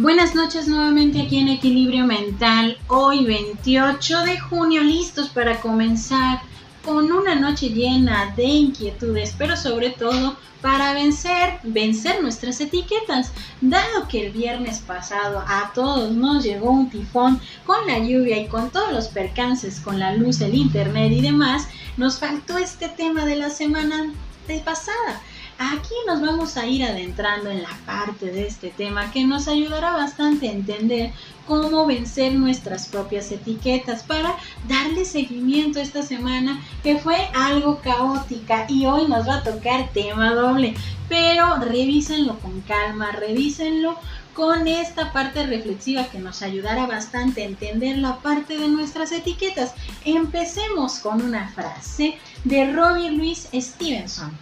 Buenas noches nuevamente aquí en Equilibrio Mental, hoy 28 de junio, listos para comenzar con una noche llena de inquietudes, pero sobre todo para vencer, vencer nuestras etiquetas, dado que el viernes pasado a todos nos llegó un tifón con la lluvia y con todos los percances con la luz, el internet y demás, nos faltó este tema de la semana de pasada Aquí nos vamos a ir adentrando en la parte de este tema que nos ayudará bastante a entender cómo vencer nuestras propias etiquetas para darle seguimiento esta semana que fue algo caótica y hoy nos va a tocar tema doble. Pero revísenlo con calma, revísenlo con esta parte reflexiva que nos ayudará bastante a entender la parte de nuestras etiquetas. Empecemos con una frase de Robin Louis Stevenson.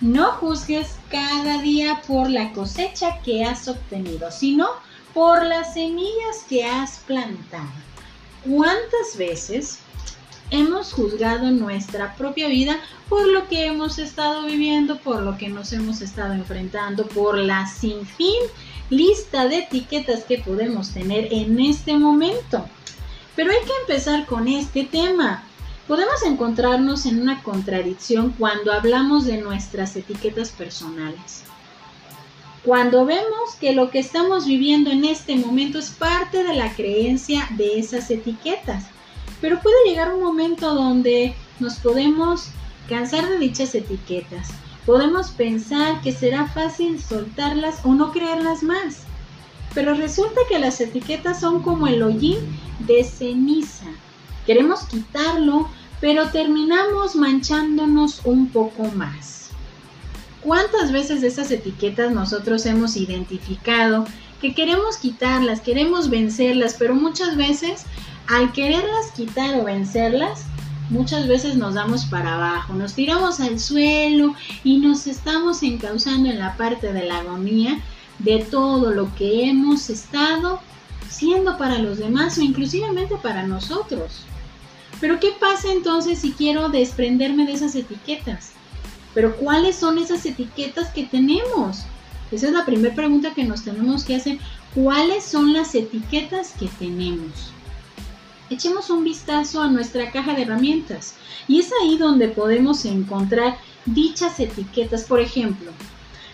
No juzgues cada día por la cosecha que has obtenido, sino por las semillas que has plantado. ¿Cuántas veces hemos juzgado nuestra propia vida por lo que hemos estado viviendo, por lo que nos hemos estado enfrentando, por la sin fin lista de etiquetas que podemos tener en este momento? Pero hay que empezar con este tema. Podemos encontrarnos en una contradicción cuando hablamos de nuestras etiquetas personales. Cuando vemos que lo que estamos viviendo en este momento es parte de la creencia de esas etiquetas. Pero puede llegar un momento donde nos podemos cansar de dichas etiquetas. Podemos pensar que será fácil soltarlas o no creerlas más. Pero resulta que las etiquetas son como el hollín de ceniza. Queremos quitarlo pero terminamos manchándonos un poco más. ¿Cuántas veces de esas etiquetas nosotros hemos identificado que queremos quitarlas, queremos vencerlas, pero muchas veces al quererlas quitar o vencerlas, muchas veces nos damos para abajo, nos tiramos al suelo y nos estamos encauzando en la parte de la agonía de todo lo que hemos estado siendo para los demás o inclusivamente para nosotros. Pero ¿qué pasa entonces si quiero desprenderme de esas etiquetas? Pero ¿cuáles son esas etiquetas que tenemos? Esa es la primera pregunta que nos tenemos que hacer. ¿Cuáles son las etiquetas que tenemos? Echemos un vistazo a nuestra caja de herramientas y es ahí donde podemos encontrar dichas etiquetas. Por ejemplo,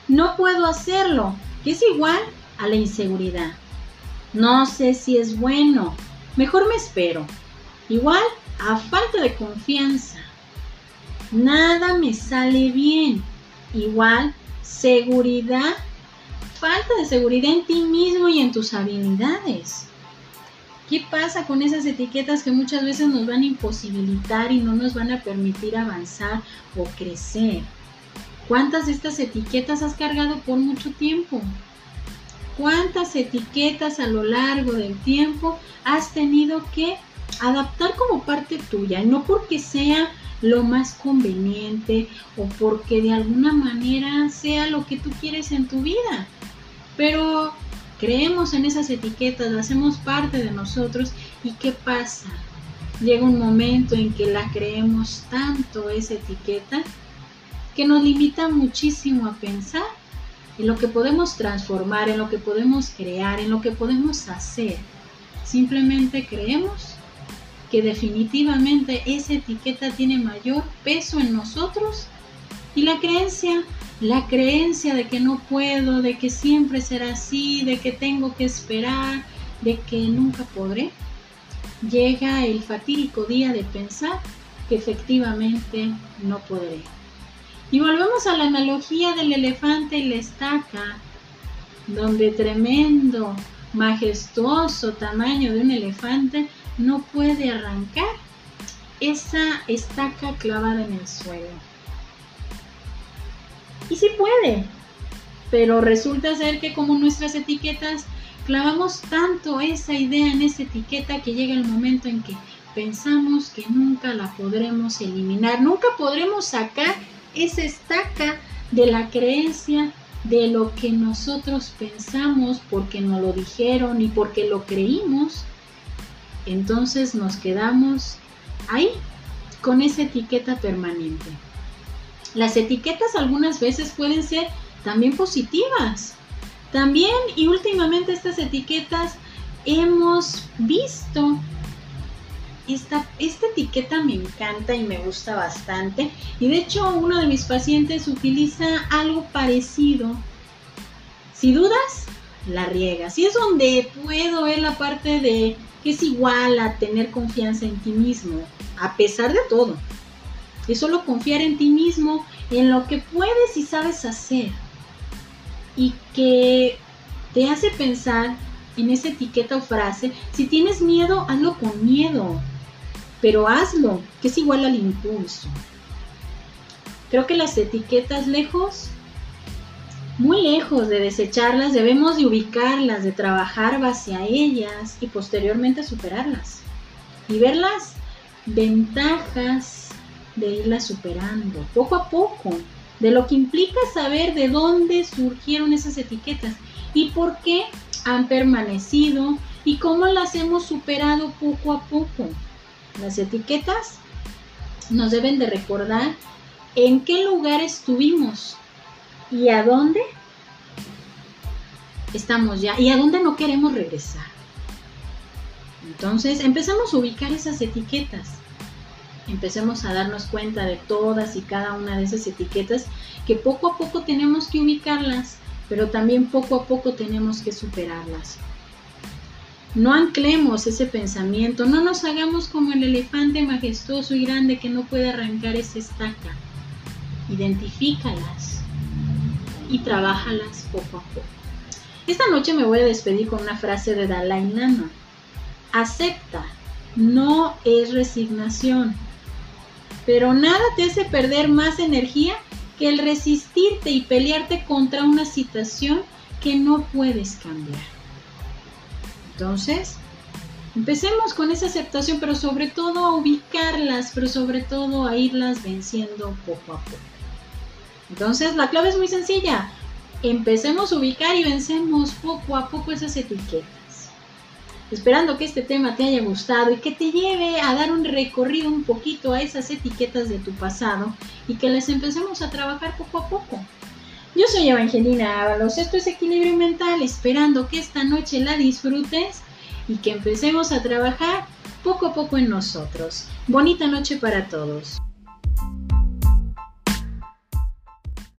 no puedo hacerlo, que es igual a la inseguridad. No sé si es bueno, mejor me espero. Igual a falta de confianza. Nada me sale bien. Igual, seguridad, falta de seguridad en ti mismo y en tus habilidades. ¿Qué pasa con esas etiquetas que muchas veces nos van a imposibilitar y no nos van a permitir avanzar o crecer? ¿Cuántas de estas etiquetas has cargado por mucho tiempo? ¿Cuántas etiquetas a lo largo del tiempo has tenido que adaptar como parte tuya, no porque sea lo más conveniente o porque de alguna manera sea lo que tú quieres en tu vida. Pero creemos en esas etiquetas, las hacemos parte de nosotros y ¿qué pasa? Llega un momento en que la creemos tanto esa etiqueta que nos limita muchísimo a pensar en lo que podemos transformar, en lo que podemos crear, en lo que podemos hacer. Simplemente creemos que definitivamente esa etiqueta tiene mayor peso en nosotros y la creencia, la creencia de que no puedo, de que siempre será así, de que tengo que esperar, de que nunca podré, llega el fatídico día de pensar que efectivamente no podré. Y volvemos a la analogía del elefante y la estaca, donde tremendo, majestuoso tamaño de un elefante no puede arrancar esa estaca clavada en el suelo. Y sí puede, pero resulta ser que como nuestras etiquetas clavamos tanto esa idea en esa etiqueta que llega el momento en que pensamos que nunca la podremos eliminar, nunca podremos sacar esa estaca de la creencia de lo que nosotros pensamos porque nos lo dijeron y porque lo creímos entonces nos quedamos ahí con esa etiqueta permanente. Las etiquetas algunas veces pueden ser también positivas. También y últimamente estas etiquetas hemos visto esta, etiqueta me encanta y me gusta bastante. Y de hecho uno de mis pacientes utiliza algo parecido. Si dudas, la riegas. Y es donde puedo ver la parte de que es igual a tener confianza en ti mismo, a pesar de todo. Es solo confiar en ti mismo, en lo que puedes y sabes hacer y que te hace pensar en esa etiqueta o frase, si tienes miedo, hazlo con miedo, pero hazlo, que es igual al impulso. Creo que las etiquetas lejos, muy lejos de desecharlas, debemos de ubicarlas, de trabajar hacia ellas y posteriormente superarlas. Y ver las ventajas de irlas superando, poco a poco, de lo que implica saber de dónde surgieron esas etiquetas y por qué han permanecido y cómo las hemos superado poco a poco. Las etiquetas nos deben de recordar en qué lugar estuvimos y a dónde estamos ya y a dónde no queremos regresar. Entonces empezamos a ubicar esas etiquetas empecemos a darnos cuenta de todas y cada una de esas etiquetas que poco a poco tenemos que ubicarlas, pero también poco a poco tenemos que superarlas. No anclemos ese pensamiento, no nos hagamos como el elefante majestuoso y grande que no puede arrancar esa estaca. Identifícalas y trabájalas poco a poco. Esta noche me voy a despedir con una frase de Dalai Lama. Acepta, no es resignación. Pero nada te hace perder más energía que el resistirte y pelearte contra una situación que no puedes cambiar. Entonces, empecemos con esa aceptación, pero sobre todo a ubicarlas, pero sobre todo a irlas venciendo poco a poco. Entonces, la clave es muy sencilla. Empecemos a ubicar y vencemos poco a poco esas etiquetas esperando que este tema te haya gustado y que te lleve a dar un recorrido un poquito a esas etiquetas de tu pasado y que las empecemos a trabajar poco a poco. Yo soy Evangelina Ábalos, esto es Equilibrio Mental, esperando que esta noche la disfrutes y que empecemos a trabajar poco a poco en nosotros. Bonita noche para todos.